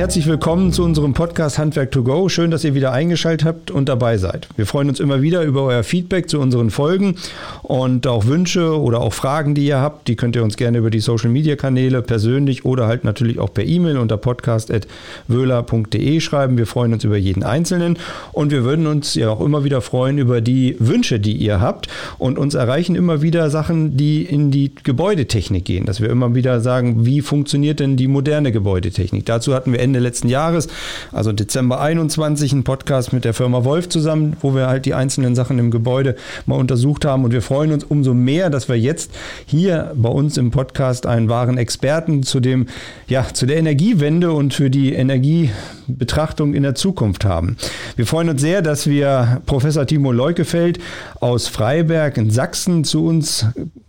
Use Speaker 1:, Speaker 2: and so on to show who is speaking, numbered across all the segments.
Speaker 1: Herzlich willkommen zu unserem Podcast Handwerk to Go. Schön, dass ihr wieder eingeschaltet habt und dabei seid. Wir freuen uns immer wieder über euer Feedback zu unseren Folgen und auch Wünsche oder auch Fragen, die ihr habt. Die könnt ihr uns gerne über die Social Media Kanäle persönlich oder halt natürlich auch per E-Mail unter podcast.wöhler.de schreiben. Wir freuen uns über jeden Einzelnen und wir würden uns ja auch immer wieder freuen über die Wünsche, die ihr habt. Und uns erreichen immer wieder Sachen, die in die Gebäudetechnik gehen. Dass wir immer wieder sagen, wie funktioniert denn die moderne Gebäudetechnik? Dazu hatten wir Ende letzten Jahres, also Dezember 21, einen Podcast mit der Firma Wolf zusammen, wo wir halt die einzelnen Sachen im Gebäude mal untersucht haben. Und wir freuen uns umso mehr, dass wir jetzt hier bei uns im Podcast einen wahren Experten zu dem, ja, zu der Energiewende und für die Energiebetrachtung in der Zukunft haben. Wir freuen uns sehr, dass wir Professor Timo Leukefeld aus Freiberg in Sachsen zu uns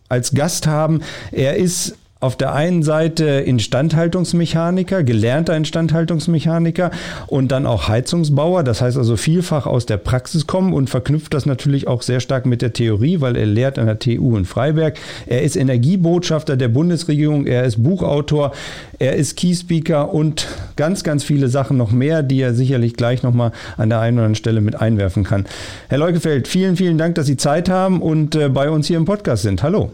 Speaker 1: als Gast haben. Er ist auf der einen Seite Instandhaltungsmechaniker, gelernter Instandhaltungsmechaniker und dann auch Heizungsbauer. Das heißt also vielfach aus der Praxis kommen und verknüpft das natürlich auch sehr stark mit der Theorie, weil er lehrt an der TU in Freiberg. Er ist Energiebotschafter der Bundesregierung, er ist Buchautor, er ist Keyspeaker und ganz, ganz viele Sachen noch mehr, die er sicherlich gleich nochmal an der einen oder anderen Stelle mit einwerfen kann. Herr Leukefeld, vielen, vielen Dank, dass Sie Zeit haben und äh, bei uns hier im Podcast sind. Hallo.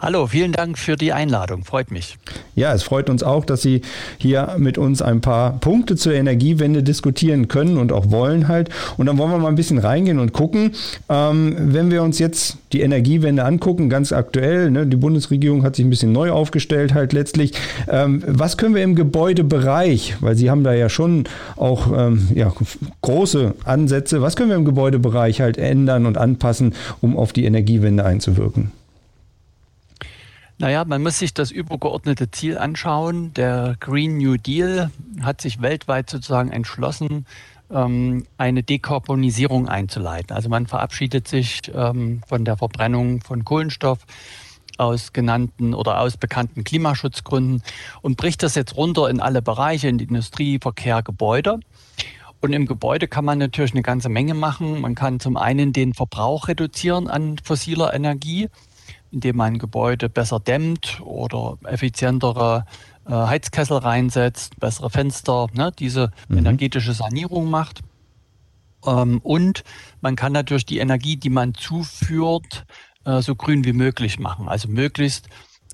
Speaker 2: Hallo, vielen Dank für die Einladung. Freut mich.
Speaker 1: Ja, es freut uns auch, dass Sie hier mit uns ein paar Punkte zur Energiewende diskutieren können und auch wollen halt. Und dann wollen wir mal ein bisschen reingehen und gucken. Ähm, wenn wir uns jetzt die Energiewende angucken, ganz aktuell, ne, die Bundesregierung hat sich ein bisschen neu aufgestellt halt letztlich. Ähm, was können wir im Gebäudebereich, weil Sie haben da ja schon auch ähm, ja, große Ansätze, was können wir im Gebäudebereich halt ändern und anpassen, um auf die Energiewende einzuwirken?
Speaker 2: Naja, man muss sich das übergeordnete Ziel anschauen. Der Green New Deal hat sich weltweit sozusagen entschlossen, ähm, eine Dekarbonisierung einzuleiten. Also man verabschiedet sich ähm, von der Verbrennung von Kohlenstoff aus genannten oder aus bekannten Klimaschutzgründen und bricht das jetzt runter in alle Bereiche, in die Industrie, Verkehr, Gebäude. Und im Gebäude kann man natürlich eine ganze Menge machen. Man kann zum einen den Verbrauch reduzieren an fossiler Energie indem man Gebäude besser dämmt oder effizientere äh, Heizkessel reinsetzt, bessere Fenster, ne, diese mhm. energetische Sanierung macht. Ähm, und man kann natürlich die Energie, die man zuführt, äh, so grün wie möglich machen. Also möglichst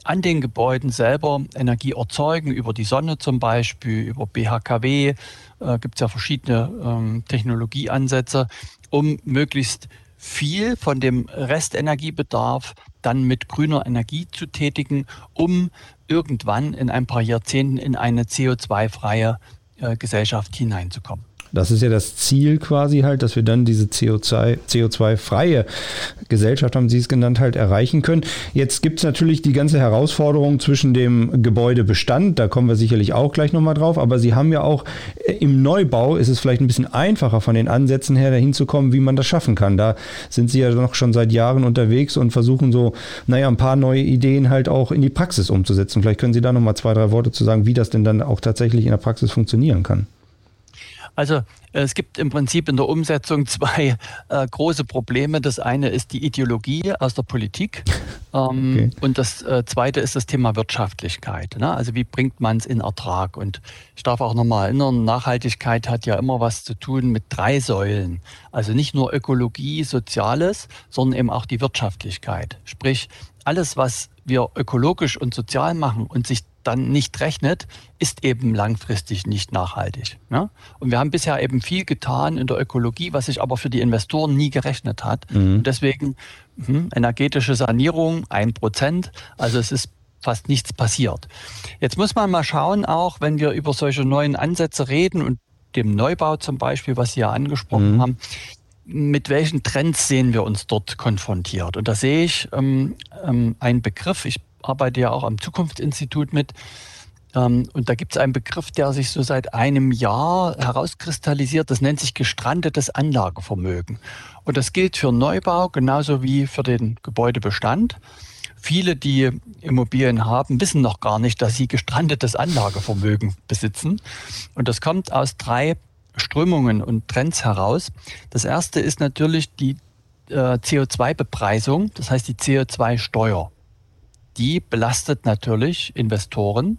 Speaker 2: an den Gebäuden selber Energie erzeugen, über die Sonne zum Beispiel, über BHKW, äh, gibt es ja verschiedene ähm, Technologieansätze, um möglichst viel von dem Restenergiebedarf dann mit grüner Energie zu tätigen, um irgendwann in ein paar Jahrzehnten in eine CO2-freie äh, Gesellschaft hineinzukommen.
Speaker 1: Das ist ja das Ziel quasi halt, dass wir dann diese CO2, CO2-freie Gesellschaft, haben Sie es genannt, halt erreichen können. Jetzt gibt es natürlich die ganze Herausforderung zwischen dem Gebäudebestand, da kommen wir sicherlich auch gleich nochmal drauf, aber Sie haben ja auch äh, im Neubau ist es vielleicht ein bisschen einfacher von den Ansätzen her dahin zu kommen, wie man das schaffen kann. Da sind Sie ja noch schon seit Jahren unterwegs und versuchen so, naja, ein paar neue Ideen halt auch in die Praxis umzusetzen. Vielleicht können Sie da nochmal zwei, drei Worte zu sagen, wie das denn dann auch tatsächlich in der Praxis funktionieren kann.
Speaker 2: Also es gibt im Prinzip in der Umsetzung zwei äh, große Probleme. Das eine ist die Ideologie aus der Politik ähm, okay. und das äh, zweite ist das Thema Wirtschaftlichkeit. Ne? Also wie bringt man es in Ertrag? Und ich darf auch nochmal erinnern, Nachhaltigkeit hat ja immer was zu tun mit drei Säulen. Also nicht nur Ökologie, Soziales, sondern eben auch die Wirtschaftlichkeit. Sprich, alles, was wir ökologisch und sozial machen und sich dann nicht rechnet, ist eben langfristig nicht nachhaltig. Ne? Und wir haben bisher eben viel getan in der Ökologie, was sich aber für die Investoren nie gerechnet hat. Mhm. Und deswegen hm, energetische Sanierung, ein Prozent, also es ist fast nichts passiert. Jetzt muss man mal schauen, auch wenn wir über solche neuen Ansätze reden und dem Neubau zum Beispiel, was Sie ja angesprochen mhm. haben, mit welchen Trends sehen wir uns dort konfrontiert? Und da sehe ich ähm, ähm, einen Begriff, ich arbeite ja auch am Zukunftsinstitut mit, ähm, und da gibt es einen Begriff, der sich so seit einem Jahr herauskristallisiert, das nennt sich gestrandetes Anlagevermögen. Und das gilt für Neubau genauso wie für den Gebäudebestand. Viele, die Immobilien haben, wissen noch gar nicht, dass sie gestrandetes Anlagevermögen besitzen. Und das kommt aus drei Strömungen und Trends heraus. Das erste ist natürlich die äh, CO2-Bepreisung, das heißt die CO2-Steuer. Die belastet natürlich Investoren,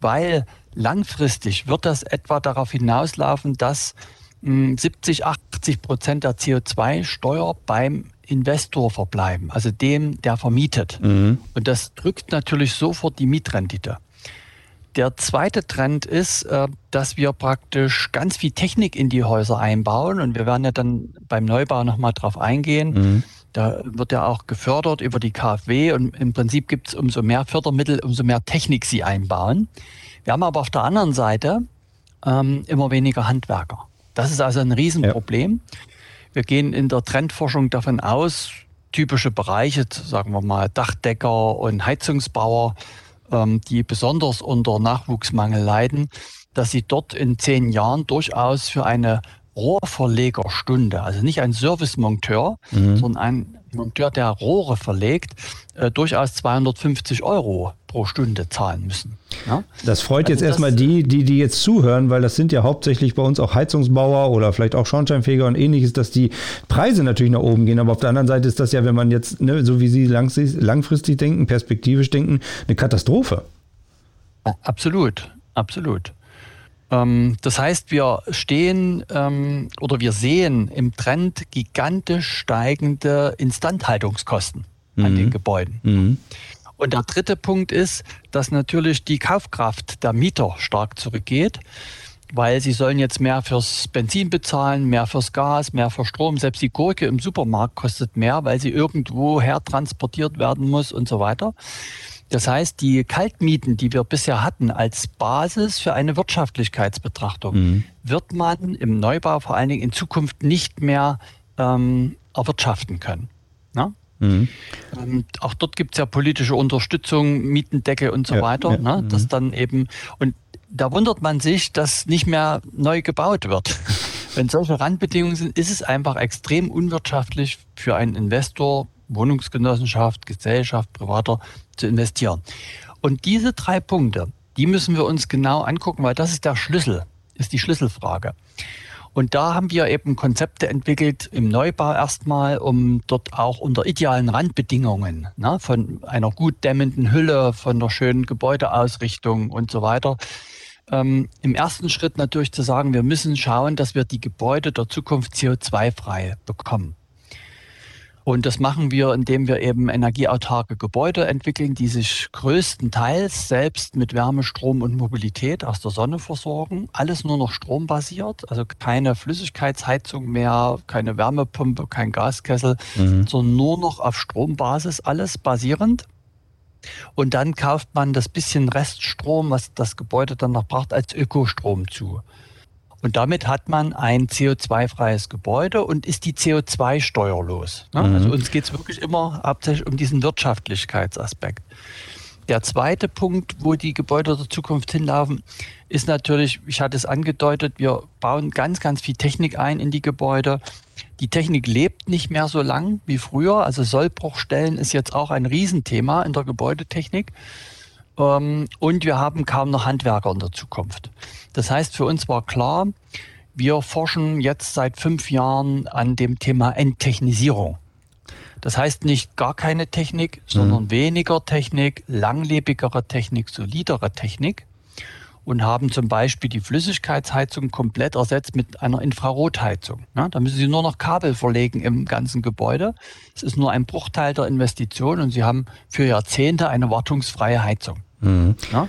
Speaker 2: weil langfristig wird das etwa darauf hinauslaufen, dass 70, hm, 80 Prozent der CO2-Steuer beim Investor verbleiben, also dem, der vermietet. Mhm. Und das drückt natürlich sofort die Mietrendite. Der zweite Trend ist, äh, dass wir praktisch ganz viel Technik in die Häuser einbauen und wir werden ja dann beim Neubau nochmal drauf eingehen. Mhm. Da wird ja auch gefördert über die KfW und im Prinzip gibt es umso mehr Fördermittel, umso mehr Technik sie einbauen. Wir haben aber auf der anderen Seite ähm, immer weniger Handwerker. Das ist also ein Riesenproblem. Ja. Wir gehen in der Trendforschung davon aus, typische Bereiche, sagen wir mal Dachdecker und Heizungsbauer, ähm, die besonders unter Nachwuchsmangel leiden, dass sie dort in zehn Jahren durchaus für eine Rohrverlegerstunde, also nicht ein Servicemonteur, mhm. sondern ein Monteur, der Rohre verlegt, äh, durchaus 250 Euro pro Stunde zahlen müssen.
Speaker 1: Ja? Das freut also jetzt erstmal die, die, die jetzt zuhören, weil das sind ja hauptsächlich bei uns auch Heizungsbauer oder vielleicht auch Schornsteinfeger und ähnliches, dass die Preise natürlich nach oben gehen. Aber auf der anderen Seite ist das ja, wenn man jetzt, ne, so wie Sie langfristig denken, perspektivisch denken, eine Katastrophe.
Speaker 2: Absolut, absolut. Ähm, das heißt, wir stehen ähm, oder wir sehen im Trend gigantisch steigende Instandhaltungskosten mhm. an den mhm. Gebäuden. Mhm. Und der dritte Punkt ist, dass natürlich die Kaufkraft der Mieter stark zurückgeht, weil sie sollen jetzt mehr fürs Benzin bezahlen, mehr fürs Gas, mehr für Strom. Selbst die Gurke im Supermarkt kostet mehr, weil sie irgendwo her transportiert werden muss und so weiter. Das heißt, die Kaltmieten, die wir bisher hatten als Basis für eine Wirtschaftlichkeitsbetrachtung, mhm. wird man im Neubau vor allen Dingen in Zukunft nicht mehr ähm, erwirtschaften können. Na? Mhm. Auch dort gibt es ja politische Unterstützung, Mietendecke und so ja, weiter. Ja, ne? Das mhm. dann eben, und da wundert man sich, dass nicht mehr neu gebaut wird. Wenn solche Randbedingungen sind, ist es einfach extrem unwirtschaftlich für einen Investor, Wohnungsgenossenschaft, Gesellschaft, Privater zu investieren. Und diese drei Punkte, die müssen wir uns genau angucken, weil das ist der Schlüssel, ist die Schlüsselfrage. Und da haben wir eben Konzepte entwickelt im Neubau erstmal, um dort auch unter idealen Randbedingungen, ne, von einer gut dämmenden Hülle, von einer schönen Gebäudeausrichtung und so weiter, ähm, im ersten Schritt natürlich zu sagen, wir müssen schauen, dass wir die Gebäude der Zukunft CO2-frei bekommen. Und das machen wir, indem wir eben energieautarke Gebäude entwickeln, die sich größtenteils selbst mit Wärme, Strom und Mobilität aus der Sonne versorgen. Alles nur noch strombasiert, also keine Flüssigkeitsheizung mehr, keine Wärmepumpe, kein Gaskessel, mhm. sondern nur noch auf Strombasis, alles basierend. Und dann kauft man das bisschen Reststrom, was das Gebäude dann noch braucht, als Ökostrom zu. Und damit hat man ein CO2-freies Gebäude und ist die CO2 steuerlos. Ne? Mhm. Also uns geht es wirklich immer hauptsächlich um diesen Wirtschaftlichkeitsaspekt. Der zweite Punkt, wo die Gebäude der Zukunft hinlaufen, ist natürlich, ich hatte es angedeutet, wir bauen ganz, ganz viel Technik ein in die Gebäude. Die Technik lebt nicht mehr so lang wie früher. Also Sollbruchstellen ist jetzt auch ein Riesenthema in der Gebäudetechnik. Ähm, und wir haben kaum noch Handwerker in der Zukunft. Das heißt, für uns war klar, wir forschen jetzt seit fünf Jahren an dem Thema Enttechnisierung. Das heißt nicht gar keine Technik, sondern mhm. weniger Technik, langlebigere Technik, solidere Technik und haben zum Beispiel die Flüssigkeitsheizung komplett ersetzt mit einer Infrarotheizung. Ja, da müssen Sie nur noch Kabel verlegen im ganzen Gebäude. Es ist nur ein Bruchteil der Investition und Sie haben für Jahrzehnte eine wartungsfreie Heizung. Mhm.
Speaker 1: Ja?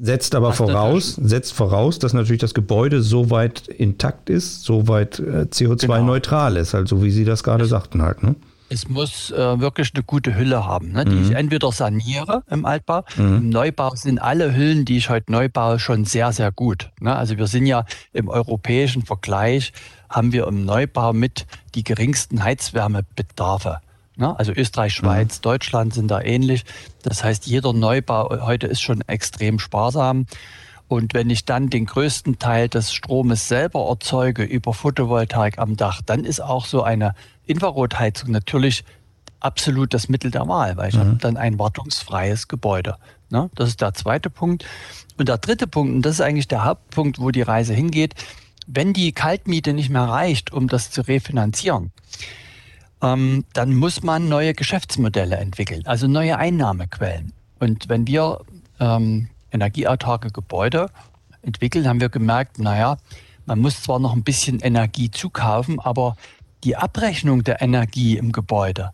Speaker 1: Setzt aber voraus, setzt voraus, dass natürlich das Gebäude so weit intakt ist, so weit äh, CO2-neutral genau. ist, also wie Sie das gerade es, sagten halt. Ne?
Speaker 2: Es muss äh, wirklich eine gute Hülle haben, ne, die mhm. ich entweder saniere im Altbau. Mhm. Im Neubau sind alle Hüllen, die ich heute neu baue, schon sehr, sehr gut. Ne? Also wir sind ja im europäischen Vergleich, haben wir im Neubau mit die geringsten Heizwärmebedarfe. Ne? Also Österreich, Schweiz, mhm. Deutschland sind da ähnlich. Das heißt, jeder Neubau heute ist schon extrem sparsam. Und wenn ich dann den größten Teil des Stromes selber erzeuge über Photovoltaik am Dach, dann ist auch so eine Infrarotheizung natürlich absolut das Mittel der Wahl, weil ich mhm. habe dann ein wartungsfreies Gebäude. Ne? Das ist der zweite Punkt. Und der dritte Punkt, und das ist eigentlich der Hauptpunkt, wo die Reise hingeht, wenn die Kaltmiete nicht mehr reicht, um das zu refinanzieren, ähm, dann muss man neue Geschäftsmodelle entwickeln, also neue Einnahmequellen. Und wenn wir ähm, energieautarke Gebäude entwickeln, haben wir gemerkt, naja, man muss zwar noch ein bisschen Energie zukaufen, aber die Abrechnung der Energie im Gebäude,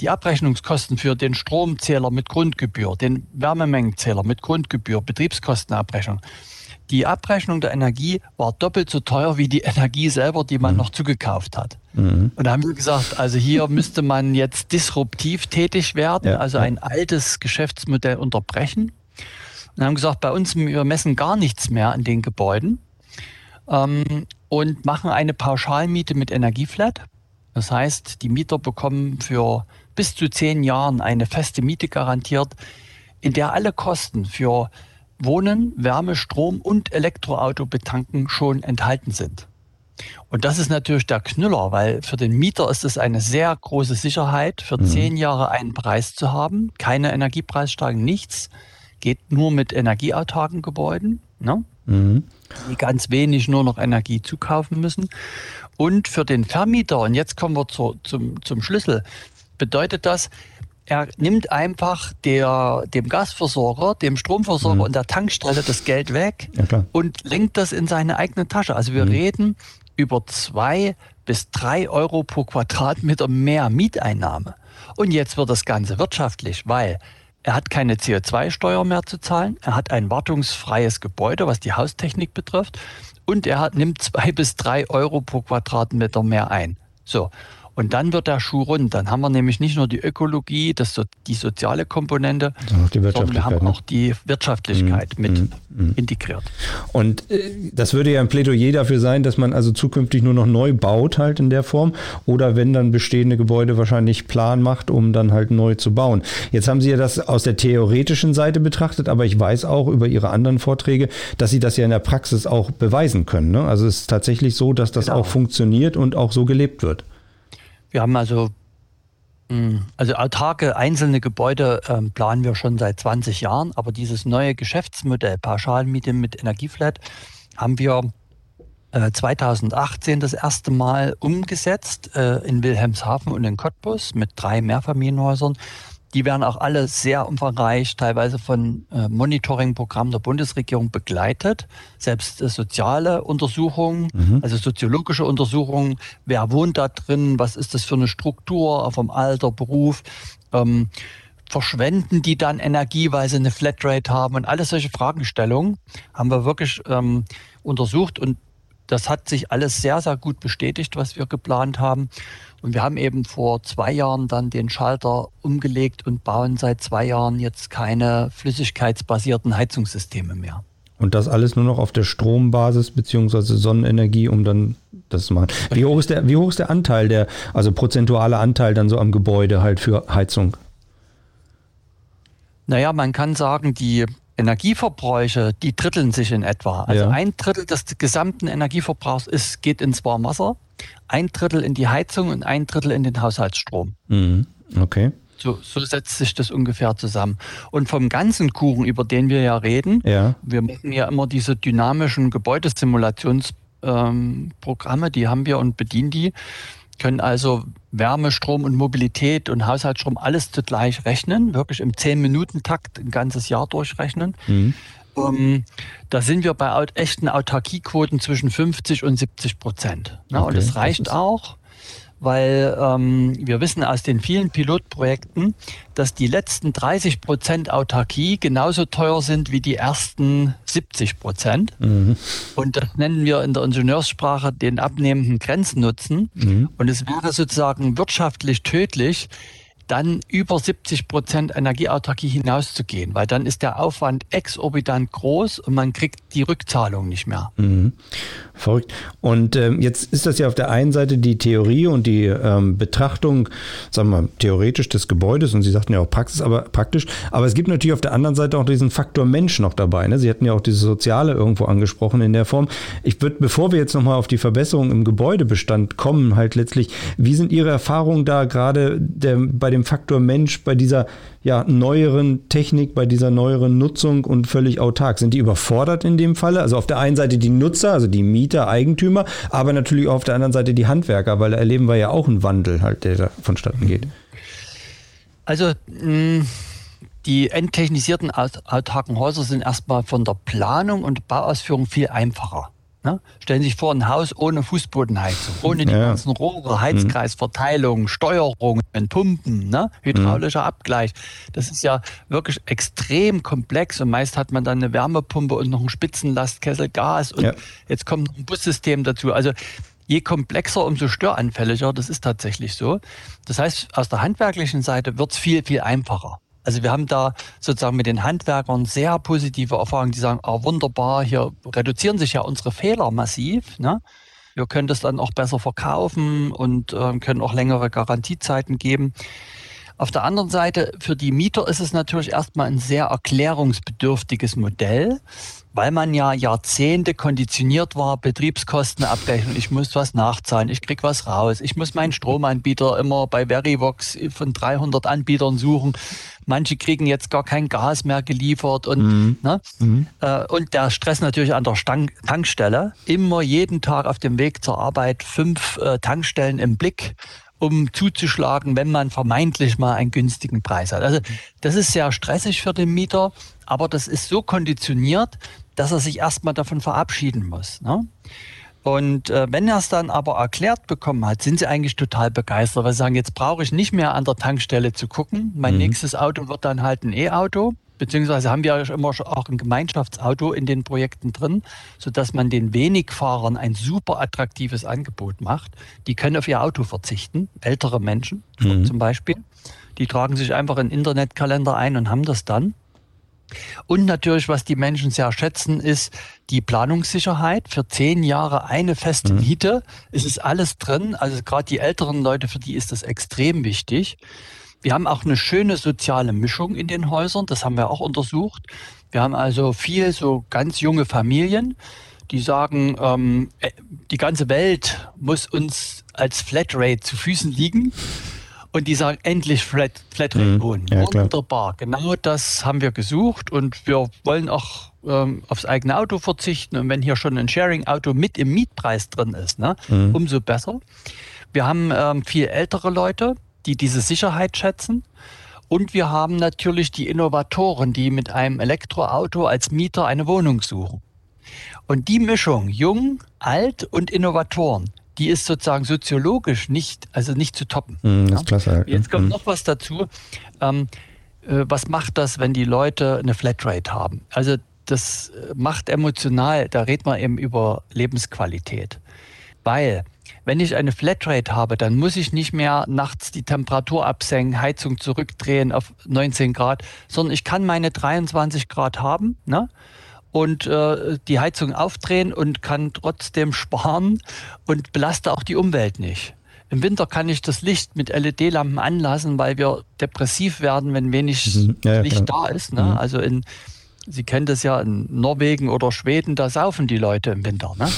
Speaker 2: die Abrechnungskosten für den Stromzähler mit Grundgebühr, den Wärmemengenzähler mit Grundgebühr, Betriebskostenabrechnung, die Abrechnung der Energie war doppelt so teuer wie die Energie selber, die man mhm. noch zugekauft hat. Mhm. Und da haben wir gesagt, also hier müsste man jetzt disruptiv tätig werden, ja, also ein altes Geschäftsmodell unterbrechen. Und haben gesagt, bei uns, wir messen gar nichts mehr an den Gebäuden ähm, und machen eine Pauschalmiete mit Energieflat. Das heißt, die Mieter bekommen für bis zu zehn Jahren eine feste Miete garantiert, in der alle Kosten für Wohnen, Wärme, Strom und Elektroauto betanken schon enthalten sind. Und das ist natürlich der Knüller, weil für den Mieter ist es eine sehr große Sicherheit, für mhm. zehn Jahre einen Preis zu haben, keine Energiepreissteigerung, nichts, geht nur mit energieautarken Gebäuden, ne? mhm. die ganz wenig nur noch Energie zukaufen müssen. Und für den Vermieter, und jetzt kommen wir zu, zum, zum Schlüssel, bedeutet das, er nimmt einfach der, dem Gasversorger, dem Stromversorger mhm. und der Tankstelle das Geld weg ja, und lenkt das in seine eigene Tasche. Also wir mhm. reden über zwei bis drei Euro pro Quadratmeter mehr Mieteinnahme. Und jetzt wird das Ganze wirtschaftlich, weil er hat keine CO2-Steuer mehr zu zahlen, er hat ein wartungsfreies Gebäude, was die Haustechnik betrifft, und er hat, nimmt zwei bis drei Euro pro Quadratmeter mehr ein. So. Und dann wird der Schuh rund. Dann haben wir nämlich nicht nur die Ökologie, das die soziale Komponente, sondern wir haben ne? auch die Wirtschaftlichkeit mm, mit mm, mm. integriert.
Speaker 1: Und äh, das würde ja ein Plädoyer dafür sein, dass man also zukünftig nur noch neu baut halt in der Form oder wenn dann bestehende Gebäude wahrscheinlich Plan macht, um dann halt neu zu bauen. Jetzt haben Sie ja das aus der theoretischen Seite betrachtet, aber ich weiß auch über Ihre anderen Vorträge, dass Sie das ja in der Praxis auch beweisen können. Ne? Also es ist tatsächlich so, dass das genau. auch funktioniert und auch so gelebt wird.
Speaker 2: Wir haben also, hm, also autarke einzelne Gebäude ähm, planen wir schon seit 20 Jahren, aber dieses neue Geschäftsmodell Pauschalmiete mit Energieflat haben wir 2018 äh, das erste Mal umgesetzt äh, in Wilhelmshaven und in Cottbus mit drei Mehrfamilienhäusern. Die werden auch alle sehr umfangreich, teilweise von äh, Monitoring-Programmen der Bundesregierung begleitet. Selbst äh, soziale Untersuchungen, mhm. also soziologische Untersuchungen, wer wohnt da drin, was ist das für eine Struktur vom Alter, Beruf, ähm, verschwenden die dann Energie, weil sie eine Flatrate haben? Und alle solche Fragestellungen haben wir wirklich ähm, untersucht. Und das hat sich alles sehr, sehr gut bestätigt, was wir geplant haben. Und wir haben eben vor zwei Jahren dann den Schalter umgelegt und bauen seit zwei Jahren jetzt keine flüssigkeitsbasierten Heizungssysteme mehr.
Speaker 1: Und das alles nur noch auf der Strombasis beziehungsweise Sonnenenergie, um dann das zu machen. Wie hoch ist der, wie hoch ist der Anteil, der, also prozentuale Anteil dann so am Gebäude halt für Heizung?
Speaker 2: Naja, man kann sagen, die Energieverbräuche, die dritteln sich in etwa. Also ja. ein Drittel des gesamten Energieverbrauchs ist, geht ins Warmwasser, ein Drittel in die Heizung und ein Drittel in den Haushaltsstrom.
Speaker 1: Mhm. Okay.
Speaker 2: So, so, setzt sich das ungefähr zusammen. Und vom ganzen Kuchen, über den wir ja reden, ja. wir machen ja immer diese dynamischen Gebäudesimulationsprogramme, ähm, die haben wir und bedienen die können also Wärme, Strom und Mobilität und Haushaltsstrom alles zugleich rechnen, wirklich im 10-Minuten-Takt ein ganzes Jahr durchrechnen. Mhm. Um, ähm, da sind wir bei echten Autarkiequoten zwischen 50 und 70 Prozent. Ne? Okay, und das reicht das auch weil ähm, wir wissen aus den vielen Pilotprojekten, dass die letzten 30 Prozent Autarkie genauso teuer sind wie die ersten 70 Prozent. Mhm. Und das nennen wir in der Ingenieurssprache den abnehmenden Grenznutzen. Mhm. Und es wäre sozusagen wirtschaftlich tödlich, dann über 70 Prozent Energieautarkie hinauszugehen, weil dann ist der Aufwand exorbitant groß und man kriegt die Rückzahlung nicht mehr.
Speaker 1: Mhm. Verrückt. Und ähm, jetzt ist das ja auf der einen Seite die Theorie und die ähm, Betrachtung, sagen wir mal, theoretisch des Gebäudes und Sie sagten ja auch Praxis, aber praktisch. Aber es gibt natürlich auf der anderen Seite auch diesen Faktor Mensch noch dabei. Ne? Sie hatten ja auch dieses Soziale irgendwo angesprochen in der Form. Ich würde, bevor wir jetzt nochmal auf die Verbesserung im Gebäudebestand kommen, halt letztlich, wie sind Ihre Erfahrungen da gerade bei dem dem Faktor Mensch bei dieser ja, neueren Technik, bei dieser neueren Nutzung und völlig autark? Sind die überfordert in dem Falle? Also auf der einen Seite die Nutzer, also die Mieter, Eigentümer, aber natürlich auch auf der anderen Seite die Handwerker, weil da erleben wir ja auch einen Wandel halt, der da vonstatten geht.
Speaker 2: Also mh, die enttechnisierten autarken Häuser sind erstmal von der Planung und Bauausführung viel einfacher. Ne? Stellen Sie sich vor, ein Haus ohne Fußbodenheizung, ohne die ja. ganzen Rohre, Heizkreisverteilung, Steuerungen, Pumpen, ne? hydraulischer mhm. Abgleich. Das ist ja wirklich extrem komplex und meist hat man dann eine Wärmepumpe und noch einen Spitzenlastkessel Gas und ja. jetzt kommt noch ein Bussystem dazu. Also je komplexer, umso störanfälliger. Das ist tatsächlich so. Das heißt, aus der handwerklichen Seite wird es viel, viel einfacher. Also wir haben da sozusagen mit den Handwerkern sehr positive Erfahrungen, die sagen, ah, wunderbar, hier reduzieren sich ja unsere Fehler massiv. Ne? Wir können das dann auch besser verkaufen und äh, können auch längere Garantiezeiten geben. Auf der anderen Seite, für die Mieter ist es natürlich erstmal ein sehr erklärungsbedürftiges Modell, weil man ja Jahrzehnte konditioniert war, Betriebskostenabrechnung, ich muss was nachzahlen, ich krieg was raus, ich muss meinen Stromanbieter immer bei Verivox von 300 Anbietern suchen. Manche kriegen jetzt gar kein Gas mehr geliefert und, mhm. Ne? Mhm. Äh, und der Stress natürlich an der Stang Tankstelle. Immer jeden Tag auf dem Weg zur Arbeit fünf äh, Tankstellen im Blick um zuzuschlagen, wenn man vermeintlich mal einen günstigen Preis hat. Also das ist sehr stressig für den Mieter, aber das ist so konditioniert, dass er sich erstmal davon verabschieden muss. Ne? Und äh, wenn er es dann aber erklärt bekommen hat, sind sie eigentlich total begeistert, weil sie sagen, jetzt brauche ich nicht mehr an der Tankstelle zu gucken. Mein mhm. nächstes Auto wird dann halt ein E-Auto. Beziehungsweise haben wir immer auch ein Gemeinschaftsauto in den Projekten drin, sodass man den Wenigfahrern ein super attraktives Angebot macht. Die können auf ihr Auto verzichten, ältere Menschen mhm. zum Beispiel. Die tragen sich einfach in Internetkalender ein und haben das dann. Und natürlich, was die Menschen sehr schätzen, ist die Planungssicherheit. Für zehn Jahre eine feste mhm. Miete. Es ist alles drin. Also gerade die älteren Leute, für die ist das extrem wichtig. Wir haben auch eine schöne soziale Mischung in den Häusern. Das haben wir auch untersucht. Wir haben also viel so ganz junge Familien, die sagen, ähm, äh, die ganze Welt muss uns als Flatrate zu Füßen liegen und die sagen, endlich Flat, Flatrate mhm. wohnen. Ja, Wunderbar. Genau das haben wir gesucht und wir wollen auch ähm, aufs eigene Auto verzichten. Und wenn hier schon ein Sharing-Auto mit im Mietpreis drin ist, ne, mhm. umso besser. Wir haben ähm, viel ältere Leute, die diese Sicherheit schätzen. Und wir haben natürlich die Innovatoren, die mit einem Elektroauto als Mieter eine Wohnung suchen. Und die Mischung, jung, alt und Innovatoren, die ist sozusagen soziologisch nicht, also nicht zu toppen.
Speaker 1: Mm, ist klasse.
Speaker 2: Jetzt kommt mm. noch was dazu. Ähm, äh, was macht das, wenn die Leute eine Flatrate haben? Also das äh, macht emotional, da redet man eben über Lebensqualität. Weil, wenn ich eine Flatrate habe, dann muss ich nicht mehr nachts die Temperatur absenken, Heizung zurückdrehen auf 19 Grad, sondern ich kann meine 23 Grad haben. Ne? und äh, die Heizung aufdrehen und kann trotzdem sparen und belaste auch die Umwelt nicht. Im Winter kann ich das Licht mit LED-Lampen anlassen, weil wir depressiv werden, wenn wenig mhm. ja, Licht klar. da ist. Ne? Mhm. Also in, Sie kennen das ja in Norwegen oder Schweden, da saufen die Leute im Winter. Ne?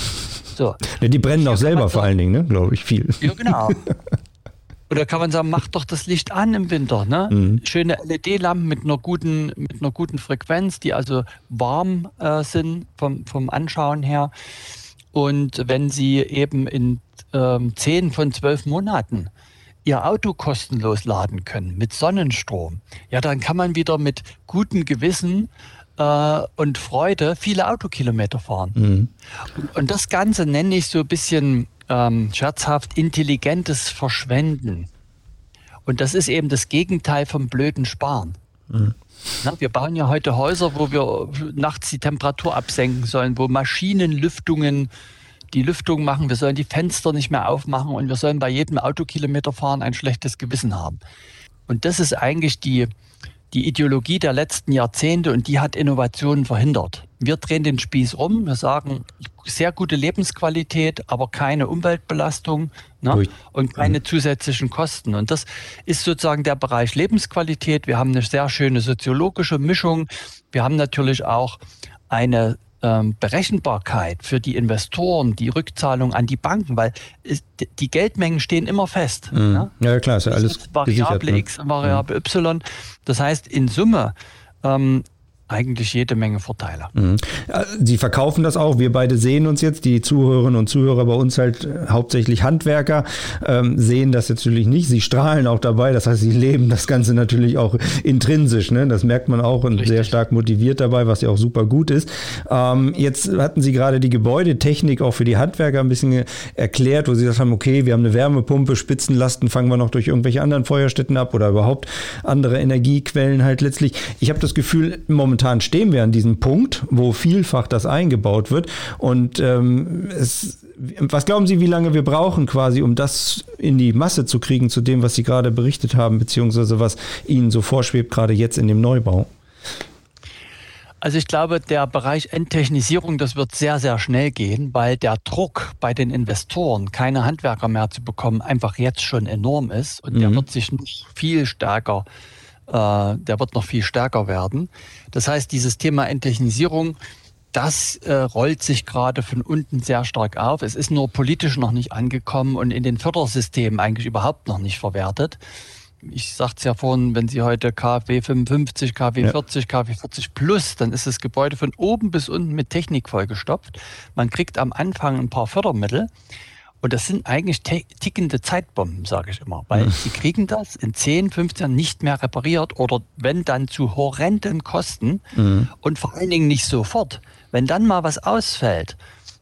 Speaker 1: So. Ja, die brennen auch selber vor allen Dingen, ne? glaube ich, viel.
Speaker 2: Ja, genau. Oder kann man sagen, mach doch das Licht an im Winter. Ne? Mhm. Schöne LED-Lampen mit einer guten, mit einer guten Frequenz, die also warm äh, sind vom, vom Anschauen her. Und wenn Sie eben in ähm, 10 von 12 Monaten Ihr Auto kostenlos laden können mit Sonnenstrom, ja, dann kann man wieder mit gutem Gewissen äh, und Freude viele Autokilometer fahren. Mhm. Und, und das Ganze nenne ich so ein bisschen ähm, scherzhaft intelligentes Verschwenden. Und das ist eben das Gegenteil vom blöden Sparen. Mhm. Na, wir bauen ja heute Häuser, wo wir nachts die Temperatur absenken sollen, wo Maschinen Lüftungen die Lüftung machen, wir sollen die Fenster nicht mehr aufmachen und wir sollen bei jedem Autokilometer fahren ein schlechtes Gewissen haben. Und das ist eigentlich die, die Ideologie der letzten Jahrzehnte und die hat Innovationen verhindert. Wir drehen den Spieß um, wir sagen, sehr gute Lebensqualität, aber keine Umweltbelastung ne? und keine zusätzlichen Kosten. Und das ist sozusagen der Bereich Lebensqualität. Wir haben eine sehr schöne soziologische Mischung. Wir haben natürlich auch eine ähm, Berechenbarkeit für die Investoren, die Rückzahlung an die Banken, weil es, die Geldmengen stehen immer fest.
Speaker 1: Mhm. Ja? ja, klar, ist ja alles
Speaker 2: Variable ne? X, Variable mhm. Y. Das heißt, in Summe ähm, eigentlich jede Menge Vorteile. Mhm.
Speaker 1: Sie verkaufen das auch. Wir beide sehen uns jetzt, die Zuhörerinnen und Zuhörer bei uns halt äh, hauptsächlich Handwerker, ähm, sehen das natürlich nicht. Sie strahlen auch dabei. Das heißt, sie leben das Ganze natürlich auch intrinsisch. Ne? Das merkt man auch und Richtig. sehr stark motiviert dabei, was ja auch super gut ist. Ähm, jetzt hatten Sie gerade die Gebäudetechnik auch für die Handwerker ein bisschen erklärt, wo Sie gesagt haben, okay, wir haben eine Wärmepumpe, Spitzenlasten fangen wir noch durch irgendwelche anderen Feuerstätten ab oder überhaupt andere Energiequellen halt letztlich. Ich habe das Gefühl, momentan momentan stehen wir an diesem Punkt, wo vielfach das eingebaut wird. Und ähm, es, was glauben Sie, wie lange wir brauchen quasi, um das in die Masse zu kriegen zu dem, was Sie gerade berichtet haben, beziehungsweise was Ihnen so vorschwebt, gerade jetzt in dem Neubau?
Speaker 2: Also ich glaube, der Bereich Enttechnisierung, das wird sehr, sehr schnell gehen, weil der Druck bei den Investoren, keine Handwerker mehr zu bekommen, einfach jetzt schon enorm ist und mhm. der wird sich noch viel stärker äh, der wird noch viel stärker werden. Das heißt, dieses Thema Enttechnisierung, das äh, rollt sich gerade von unten sehr stark auf. Es ist nur politisch noch nicht angekommen und in den Fördersystemen eigentlich überhaupt noch nicht verwertet. Ich sagte es ja vorhin, wenn Sie heute KfW 55, KfW ja. 40, KfW 40 plus, dann ist das Gebäude von oben bis unten mit Technik vollgestopft. Man kriegt am Anfang ein paar Fördermittel. Und das sind eigentlich tickende Zeitbomben, sage ich immer, weil sie kriegen das in 10, 15 Jahren nicht mehr repariert oder wenn dann zu horrenden Kosten mhm. und vor allen Dingen nicht sofort. Wenn dann mal was ausfällt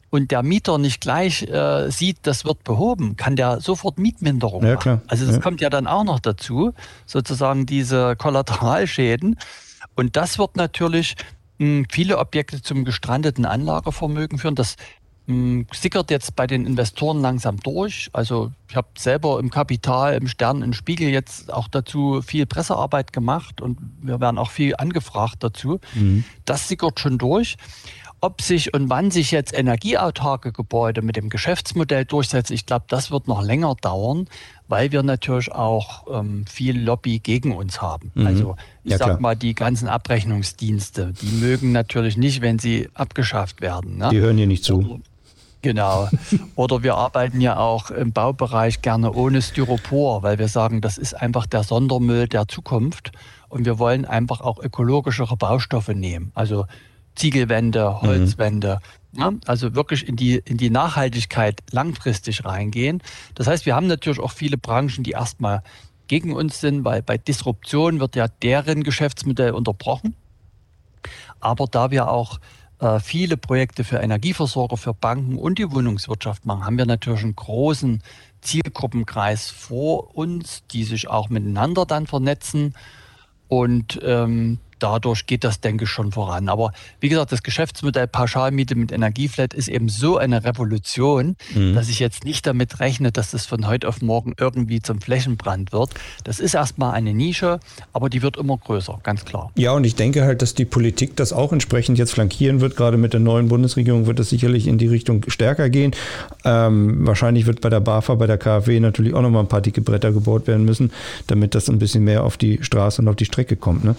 Speaker 2: und der Mieter nicht gleich äh, sieht, das wird behoben, kann der sofort Mietminderung ja, machen. Also das ja. kommt ja dann auch noch dazu, sozusagen diese Kollateralschäden. Und das wird natürlich hm, viele Objekte zum gestrandeten Anlagevermögen führen. Das hm, sickert jetzt bei den Investoren langsam durch. Also ich habe selber im Kapital, im Stern, im Spiegel jetzt auch dazu viel Pressearbeit gemacht und wir werden auch viel angefragt dazu. Mhm. Das sickert schon durch. Ob sich und wann sich jetzt energieautarke Gebäude mit dem Geschäftsmodell durchsetzen, ich glaube, das wird noch länger dauern, weil wir natürlich auch ähm, viel Lobby gegen uns haben. Mhm. Also ich ja, sag klar. mal, die ganzen Abrechnungsdienste, die mögen natürlich nicht, wenn sie abgeschafft werden.
Speaker 1: Ne? Die hören hier nicht zu.
Speaker 2: Genau. Oder wir arbeiten ja auch im Baubereich gerne ohne Styropor, weil wir sagen, das ist einfach der Sondermüll der Zukunft. Und wir wollen einfach auch ökologischere Baustoffe nehmen. Also Ziegelwände, mhm. Holzwände. Mhm. Ja, also wirklich in die, in die Nachhaltigkeit langfristig reingehen. Das heißt, wir haben natürlich auch viele Branchen, die erstmal gegen uns sind, weil bei Disruption wird ja deren Geschäftsmodell unterbrochen. Aber da wir auch viele Projekte für Energieversorger, für Banken und die Wohnungswirtschaft machen, haben wir natürlich einen großen Zielgruppenkreis vor uns, die sich auch miteinander dann vernetzen. Und ähm, dadurch geht das, denke ich, schon voran. Aber wie gesagt, das Geschäftsmodell Pauschalmiete mit Energieflat ist eben so eine Revolution, mhm. dass ich jetzt nicht damit rechne, dass das von heute auf morgen irgendwie zum Flächenbrand wird. Das ist erstmal eine Nische, aber die wird immer größer, ganz klar.
Speaker 1: Ja, und ich denke halt, dass die Politik das auch entsprechend jetzt flankieren wird. Gerade mit der neuen Bundesregierung wird es sicherlich in die Richtung stärker gehen. Ähm, wahrscheinlich wird bei der BAFA, bei der KfW natürlich auch nochmal ein paar dicke Bretter gebaut werden müssen, damit das ein bisschen mehr auf die Straße und auf die Strecke kommt. Ne?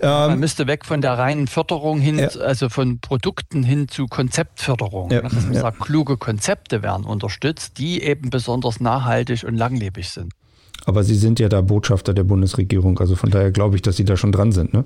Speaker 2: Man ähm, müsste weg von der reinen Förderung hin, ja. also von Produkten hin zu Konzeptförderung. Ja. Dass man ja. sagt, kluge Konzepte werden unterstützt, die eben besonders nachhaltig und langlebig sind.
Speaker 1: Aber Sie sind ja da Botschafter der Bundesregierung, also von daher glaube ich, dass Sie da schon dran sind, ne?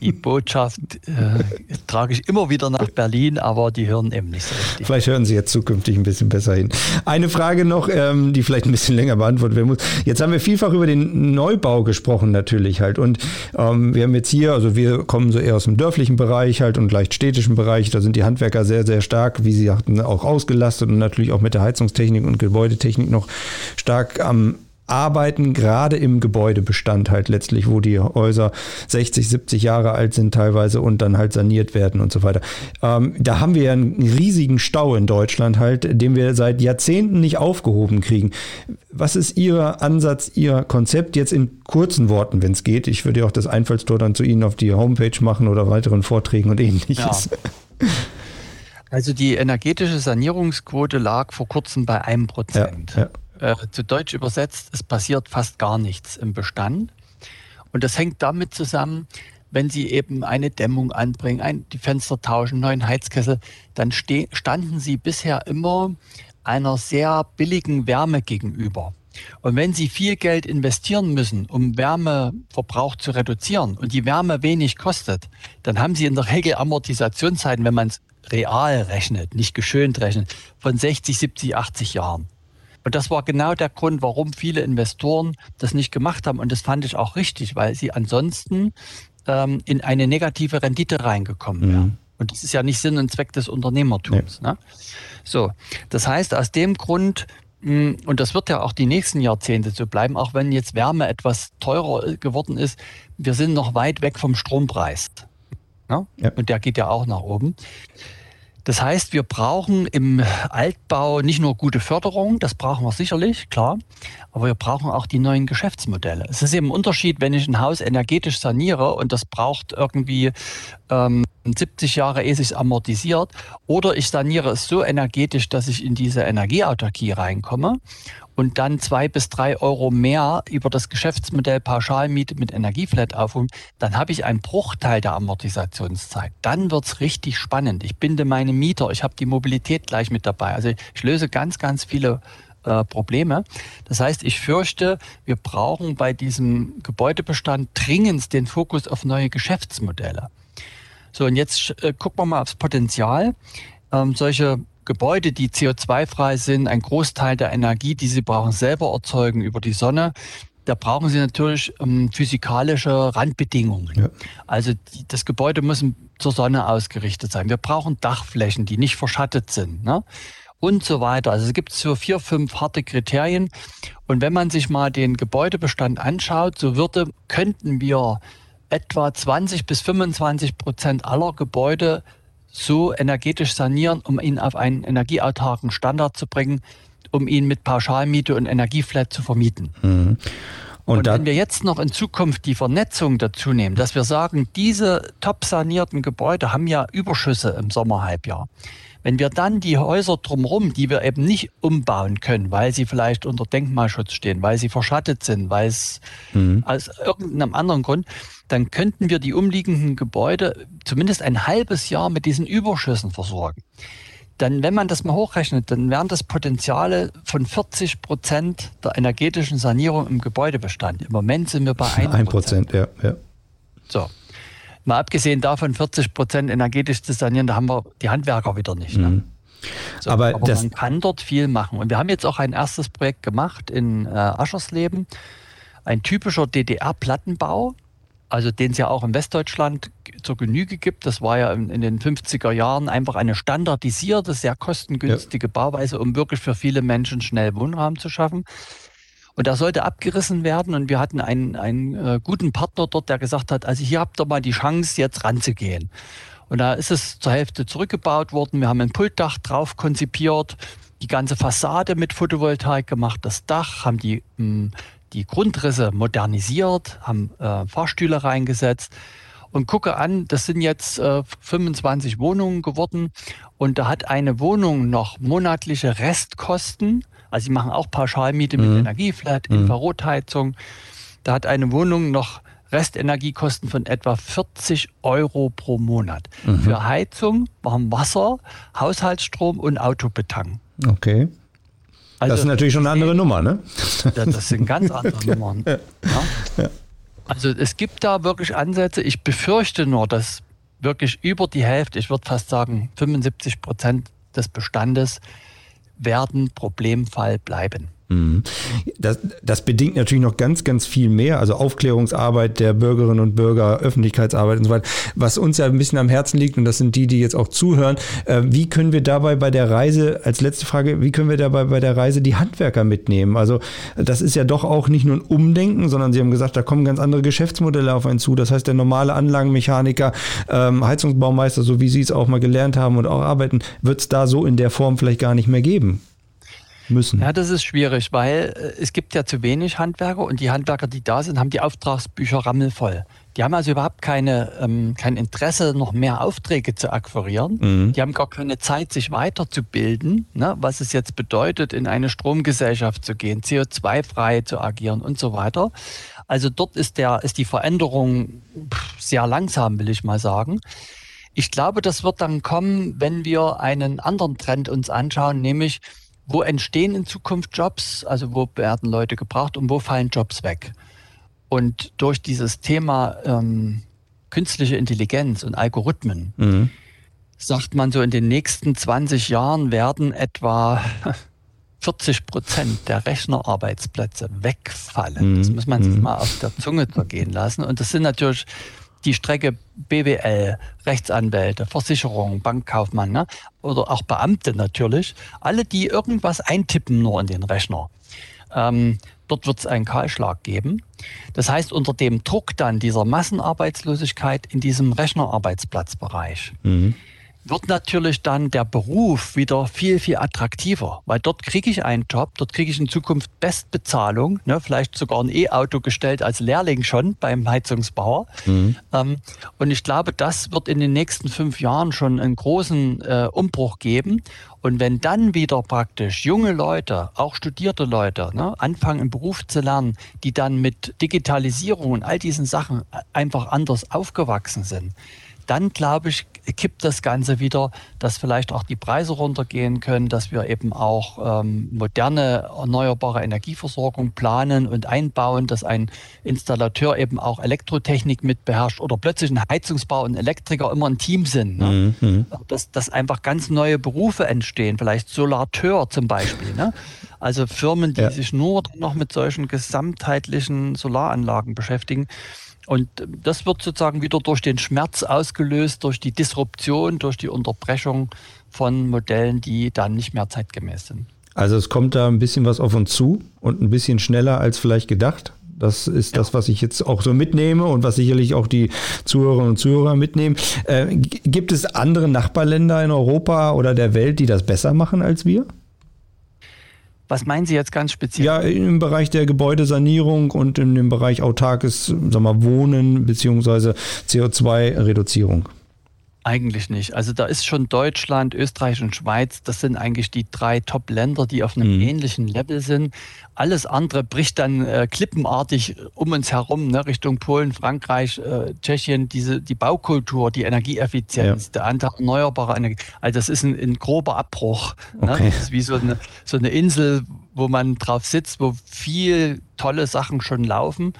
Speaker 2: Die Botschaft äh, trage ich immer wieder nach Berlin, aber die hören eben nicht so richtig.
Speaker 1: Vielleicht hören Sie jetzt zukünftig ein bisschen besser hin. Eine Frage noch, ähm, die vielleicht ein bisschen länger beantwortet werden muss. Jetzt haben wir vielfach über den Neubau gesprochen natürlich halt und ähm, wir haben jetzt hier, also wir kommen so eher aus dem dörflichen Bereich halt und leicht städtischen Bereich, da sind die Handwerker sehr, sehr stark, wie Sie sagten, auch ausgelastet und natürlich auch mit der Heizungstechnik und Gebäudetechnik noch stark am arbeiten, gerade im Gebäudebestand halt letztlich, wo die Häuser 60, 70 Jahre alt sind teilweise und dann halt saniert werden und so weiter. Ähm, da haben wir ja einen riesigen Stau in Deutschland halt, den wir seit Jahrzehnten nicht aufgehoben kriegen. Was ist Ihr Ansatz, Ihr Konzept jetzt in kurzen Worten, wenn es geht? Ich würde ja auch das Einfallstor dann zu Ihnen auf die Homepage machen oder weiteren Vorträgen und ähnliches. Ja.
Speaker 2: Also die energetische Sanierungsquote lag vor kurzem bei einem Prozent. Ja, ja. Äh, zu Deutsch übersetzt, es passiert fast gar nichts im Bestand. Und das hängt damit zusammen, wenn Sie eben eine Dämmung anbringen, ein, die Fenster tauschen, neuen Heizkessel, dann ste standen Sie bisher immer einer sehr billigen Wärme gegenüber. Und wenn Sie viel Geld investieren müssen, um Wärmeverbrauch zu reduzieren und die Wärme wenig kostet, dann haben Sie in der Regel Amortisationszeiten, wenn man es real rechnet, nicht geschönt rechnet, von 60, 70, 80 Jahren. Und das war genau der Grund, warum viele Investoren das nicht gemacht haben. Und das fand ich auch richtig, weil sie ansonsten ähm, in eine negative Rendite reingekommen wären. Mhm. Und das ist ja nicht Sinn und Zweck des Unternehmertums. Nee. Ne? So, das heißt, aus dem Grund hm, und das wird ja auch die nächsten Jahrzehnte so bleiben, auch wenn jetzt Wärme etwas teurer geworden ist. Wir sind noch weit weg vom Strompreis. Ja? Ja. Und der geht ja auch nach oben. Das heißt, wir brauchen im Altbau nicht nur gute Förderung, das brauchen wir sicherlich, klar, aber wir brauchen auch die neuen Geschäftsmodelle. Es ist eben ein Unterschied, wenn ich ein Haus energetisch saniere und das braucht irgendwie ähm, 70 Jahre, ehe sich amortisiert, oder ich saniere es so energetisch, dass ich in diese Energieautarkie reinkomme und dann zwei bis drei Euro mehr über das Geschäftsmodell Pauschalmiete mit Energieflat aufrufen, dann habe ich einen Bruchteil der Amortisationszeit. Dann wird es richtig spannend. Ich binde meine Mieter, ich habe die Mobilität gleich mit dabei. Also ich löse ganz, ganz viele äh, Probleme. Das heißt, ich fürchte, wir brauchen bei diesem Gebäudebestand dringend den Fokus auf neue Geschäftsmodelle. So, und jetzt äh, gucken wir mal aufs Potenzial. Ähm, solche Gebäude, die CO2-frei sind, ein Großteil der Energie, die sie brauchen, selber erzeugen über die Sonne. Da brauchen sie natürlich ähm, physikalische Randbedingungen. Ja. Also die, das Gebäude muss zur Sonne ausgerichtet sein. Wir brauchen Dachflächen, die nicht verschattet sind. Ne? und so weiter. Also es gibt so vier, fünf harte Kriterien. Und wenn man sich mal den Gebäudebestand anschaut, so würde, könnten wir etwa 20 bis 25 Prozent aller Gebäude so energetisch sanieren, um ihn auf einen energieautarken Standard zu bringen, um ihn mit Pauschalmiete und Energieflat zu vermieten. Mhm. Und, und wenn wir jetzt noch in Zukunft die Vernetzung dazu nehmen, dass wir sagen, diese top sanierten Gebäude haben ja Überschüsse im Sommerhalbjahr. Wenn wir dann die Häuser drumherum, die wir eben nicht umbauen können, weil sie vielleicht unter Denkmalschutz stehen, weil sie verschattet sind, weil es mhm. aus irgendeinem anderen Grund, dann könnten wir die umliegenden Gebäude zumindest ein halbes Jahr mit diesen Überschüssen versorgen. Dann, wenn man das mal hochrechnet, dann wären das Potenziale von 40 Prozent der energetischen Sanierung im Gebäudebestand. Im Moment sind wir bei 1 Prozent. ja, ja. So. Mal abgesehen davon, 40 Prozent energetisch zu sanieren, da haben wir die Handwerker wieder nicht. Ne? Mhm. So, aber, aber man kann dort viel machen. Und wir haben jetzt auch ein erstes Projekt gemacht in äh, Aschersleben. Ein typischer DDR-Plattenbau, also den es ja auch in Westdeutschland zur Genüge gibt. Das war ja in, in den 50er Jahren einfach eine standardisierte, sehr kostengünstige ja. Bauweise, um wirklich für viele Menschen schnell Wohnraum zu schaffen. Und da sollte abgerissen werden. Und wir hatten einen, einen äh, guten Partner dort, der gesagt hat, also hier habt ihr mal die Chance, jetzt ranzugehen. Und da ist es zur Hälfte zurückgebaut worden. Wir haben ein Pultdach drauf konzipiert, die ganze Fassade mit Photovoltaik gemacht, das Dach, haben die, mh, hm, die Grundrisse modernisiert, haben äh, Fahrstühle reingesetzt und gucke an, das sind jetzt äh, 25 Wohnungen geworden und da hat eine Wohnung noch monatliche Restkosten also sie machen auch Pauschalmiete mhm. mit Energieflat, mhm. Infrarotheizung. Da hat eine Wohnung noch Restenergiekosten von etwa 40 Euro pro Monat. Mhm. Für Heizung, Warmwasser, Haushaltsstrom und Autobetank.
Speaker 1: Okay. Also, das ist natürlich schon eine andere Nummer, ne?
Speaker 2: Das sind ganz andere Nummern. Ja. Ja. Also es gibt da wirklich Ansätze. Ich befürchte nur, dass wirklich über die Hälfte, ich würde fast sagen 75 Prozent des Bestandes werden Problemfall bleiben.
Speaker 1: Mhm. Das, das, bedingt natürlich noch ganz, ganz viel mehr, also Aufklärungsarbeit der Bürgerinnen und Bürger, Öffentlichkeitsarbeit und so weiter. Was uns ja ein bisschen am Herzen liegt, und das sind die, die jetzt auch zuhören, äh, wie können wir dabei bei der Reise, als letzte Frage, wie können wir dabei bei der Reise die Handwerker mitnehmen? Also das ist ja doch auch nicht nur ein Umdenken, sondern Sie haben gesagt, da kommen ganz andere Geschäftsmodelle auf einen zu. Das heißt, der normale Anlagenmechaniker, ähm, Heizungsbaumeister, so wie Sie es auch mal gelernt haben und auch arbeiten, wird es da so in der Form vielleicht gar nicht mehr geben müssen.
Speaker 2: Ja, das ist schwierig, weil äh, es gibt ja zu wenig Handwerker und die Handwerker, die da sind, haben die Auftragsbücher rammelvoll. Die haben also überhaupt keine, ähm, kein Interesse, noch mehr Aufträge zu akquirieren. Mhm. Die haben gar keine Zeit, sich weiterzubilden, ne, was es jetzt bedeutet, in eine Stromgesellschaft zu gehen, CO2-frei zu agieren und so weiter. Also dort ist, der, ist die Veränderung sehr langsam, will ich mal sagen. Ich glaube, das wird dann kommen, wenn wir einen anderen Trend uns anschauen, nämlich wo entstehen in Zukunft Jobs, also wo werden Leute gebraucht und wo fallen Jobs weg. Und durch dieses Thema ähm, künstliche Intelligenz und Algorithmen mhm. sagt man so, in den nächsten 20 Jahren werden etwa 40 Prozent der Rechnerarbeitsplätze wegfallen. Mhm. Das muss man sich mhm. mal auf der Zunge zergehen lassen. Und das sind natürlich die Strecke BWL, Rechtsanwälte, Versicherung, Bankkaufmann ne? oder auch Beamte natürlich, alle, die irgendwas eintippen nur in den Rechner. Ähm, dort wird es einen Kahlschlag geben. Das heißt, unter dem Druck dann dieser Massenarbeitslosigkeit in diesem Rechnerarbeitsplatzbereich mhm wird natürlich dann der Beruf wieder viel, viel attraktiver, weil dort kriege ich einen Job, dort kriege ich in Zukunft Bestbezahlung, ne, vielleicht sogar ein E-Auto gestellt als Lehrling schon beim Heizungsbauer. Mhm. Ähm, und ich glaube, das wird in den nächsten fünf Jahren schon einen großen äh, Umbruch geben. Und wenn dann wieder praktisch junge Leute, auch studierte Leute, ne, anfangen, einen Beruf zu lernen, die dann mit Digitalisierung und all diesen Sachen einfach anders aufgewachsen sind, dann glaube ich, kippt das Ganze wieder, dass vielleicht auch die Preise runtergehen können, dass wir eben auch ähm, moderne erneuerbare Energieversorgung planen und einbauen, dass ein Installateur eben auch Elektrotechnik mit beherrscht oder plötzlich ein Heizungsbau und Elektriker immer ein Team sind. Ne? Mhm. Dass, dass einfach ganz neue Berufe entstehen, vielleicht Solateur zum Beispiel. Ne? Also Firmen, die ja. sich nur noch mit solchen gesamtheitlichen Solaranlagen beschäftigen. Und das wird sozusagen wieder durch den Schmerz ausgelöst, durch die Disruption, durch die Unterbrechung von Modellen, die dann nicht mehr zeitgemäß sind.
Speaker 1: Also es kommt da ein bisschen was auf uns zu und ein bisschen schneller als vielleicht gedacht. Das ist ja. das, was ich jetzt auch so mitnehme und was sicherlich auch die Zuhörerinnen und Zuhörer mitnehmen. Äh, gibt es andere Nachbarländer in Europa oder der Welt, die das besser machen als wir?
Speaker 2: Was meinen Sie jetzt ganz speziell?
Speaker 1: Ja, im Bereich der Gebäudesanierung und in dem Bereich autarkes sag mal, Wohnen bzw. CO2-Reduzierung.
Speaker 2: Eigentlich nicht. Also da ist schon Deutschland, Österreich und Schweiz, das sind eigentlich die drei Top-Länder, die auf einem mhm. ähnlichen Level sind. Alles andere bricht dann äh, klippenartig um uns herum, ne, Richtung Polen, Frankreich, äh, Tschechien, diese, die Baukultur, die Energieeffizienz, ja. der Anteil erneuerbarer Energie. Also das ist ein, ein grober Abbruch. Ne? Okay. Das ist wie so eine, so eine Insel, wo man drauf sitzt, wo viel tolle Sachen schon laufen.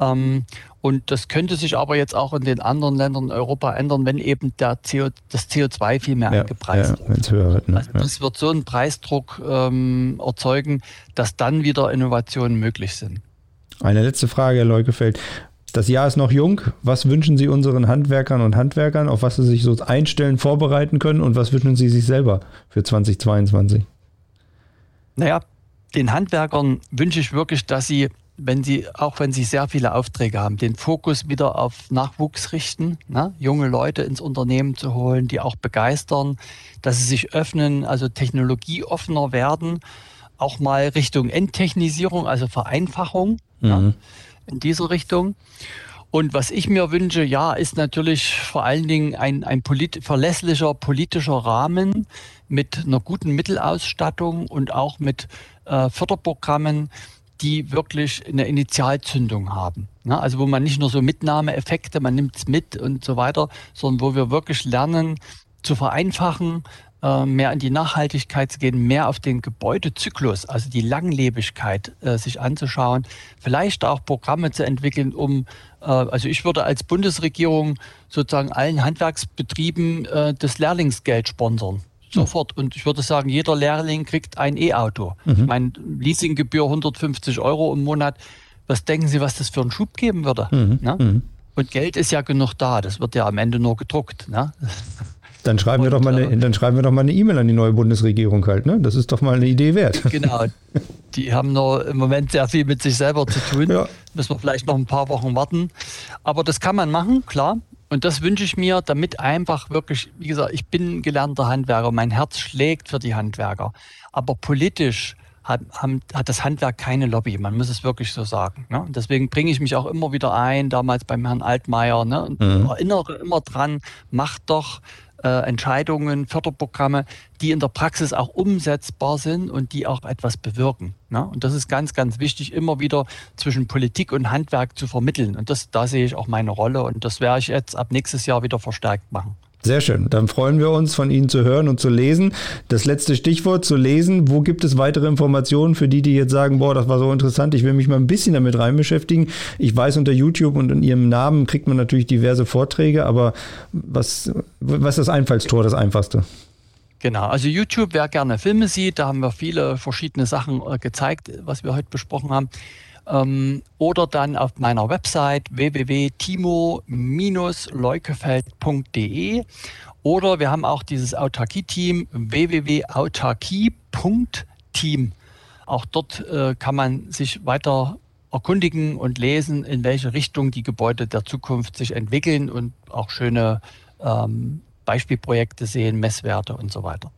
Speaker 2: Ähm, und das könnte sich aber jetzt auch in den anderen Ländern in Europa ändern, wenn eben der CO, das CO2 viel mehr ja, angepreist ja, wird. Höher wird ne? Also das wird so einen Preisdruck ähm, erzeugen, dass dann wieder Innovationen möglich sind.
Speaker 1: Eine letzte Frage, Herr Leukefeld. Das Jahr ist noch jung. Was wünschen Sie unseren Handwerkern und Handwerkern, auf was sie sich so einstellen, vorbereiten können und was wünschen Sie sich selber für 2022?
Speaker 2: Naja, den Handwerkern wünsche ich wirklich, dass sie wenn Sie, auch wenn Sie sehr viele Aufträge haben, den Fokus wieder auf Nachwuchs richten, ne? junge Leute ins Unternehmen zu holen, die auch begeistern, dass sie sich öffnen, also technologieoffener werden, auch mal Richtung Enttechnisierung, also Vereinfachung mhm. ja, in diese Richtung. Und was ich mir wünsche, ja, ist natürlich vor allen Dingen ein, ein polit verlässlicher politischer Rahmen mit einer guten Mittelausstattung und auch mit äh, Förderprogrammen, die wirklich eine Initialzündung haben. Ne? Also wo man nicht nur so Mitnahmeeffekte, man nimmt es mit und so weiter, sondern wo wir wirklich lernen zu vereinfachen, äh, mehr in die Nachhaltigkeit zu gehen, mehr auf den Gebäudezyklus, also die Langlebigkeit äh, sich anzuschauen, vielleicht auch Programme zu entwickeln, um, äh, also ich würde als Bundesregierung sozusagen allen Handwerksbetrieben das Lehrlingsgeld sponsern sofort. Und ich würde sagen, jeder Lehrling kriegt ein E-Auto. Mhm. Ich meine, Leasinggebühr 150 Euro im Monat. Was denken Sie, was das für einen Schub geben würde? Mhm. Ne? Und Geld ist ja genug da. Das wird ja am Ende nur gedruckt. Ne?
Speaker 1: Dann schreiben, und, wir doch mal eine, äh, dann schreiben wir doch mal eine E-Mail an die neue Bundesregierung halt. Ne? Das ist doch mal eine Idee wert.
Speaker 2: Genau. Die haben nur im Moment sehr viel mit sich selber zu tun. Ja. Müssen wir vielleicht noch ein paar Wochen warten. Aber das kann man machen, klar. Und das wünsche ich mir, damit einfach wirklich, wie gesagt, ich bin gelernter Handwerker, mein Herz schlägt für die Handwerker. Aber politisch hat, hat das Handwerk keine Lobby. Man muss es wirklich so sagen. Ne? Und deswegen bringe ich mich auch immer wieder ein, damals beim Herrn Altmaier, ne? und mhm. erinnere immer dran, macht doch Entscheidungen, Förderprogramme, die in der Praxis auch umsetzbar sind und die auch etwas bewirken. Ne? Und das ist ganz, ganz wichtig, immer wieder zwischen Politik und Handwerk zu vermitteln. Und das, da sehe ich auch meine Rolle und das werde ich jetzt ab nächstes Jahr wieder verstärkt machen.
Speaker 1: Sehr schön. Dann freuen wir uns, von Ihnen zu hören und zu lesen. Das letzte Stichwort zu lesen. Wo gibt es weitere Informationen für die, die jetzt sagen, boah, das war so interessant, ich will mich mal ein bisschen damit rein beschäftigen. Ich weiß, unter YouTube und in Ihrem Namen kriegt man natürlich diverse Vorträge, aber was, was ist das Einfallstor, das Einfachste?
Speaker 2: Genau, also YouTube, wer gerne Filme sieht, da haben wir viele verschiedene Sachen äh, gezeigt, was wir heute besprochen haben ähm, oder dann auf meiner Website www.timo-leukefeld.de oder wir haben auch dieses Autarkie-Team www.autarkie.team. Auch dort äh, kann man sich weiter erkundigen und lesen, in welche Richtung die Gebäude der Zukunft sich entwickeln und auch schöne ähm, Beispielprojekte sehen, Messwerte und so weiter.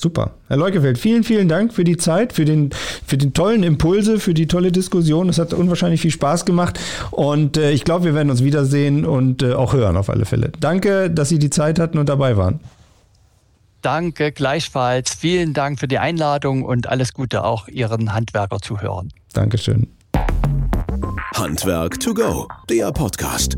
Speaker 1: Super. Herr Leukefeld, vielen, vielen Dank für die Zeit, für den, für den tollen Impulse, für die tolle Diskussion. Es hat unwahrscheinlich viel Spaß gemacht und äh, ich glaube, wir werden uns wiedersehen und äh, auch hören auf alle Fälle. Danke, dass Sie die Zeit hatten und dabei waren.
Speaker 2: Danke, gleichfalls. Vielen Dank für die Einladung und alles Gute auch Ihren Handwerker zu hören.
Speaker 1: Dankeschön.
Speaker 3: Handwerk to go, der Podcast.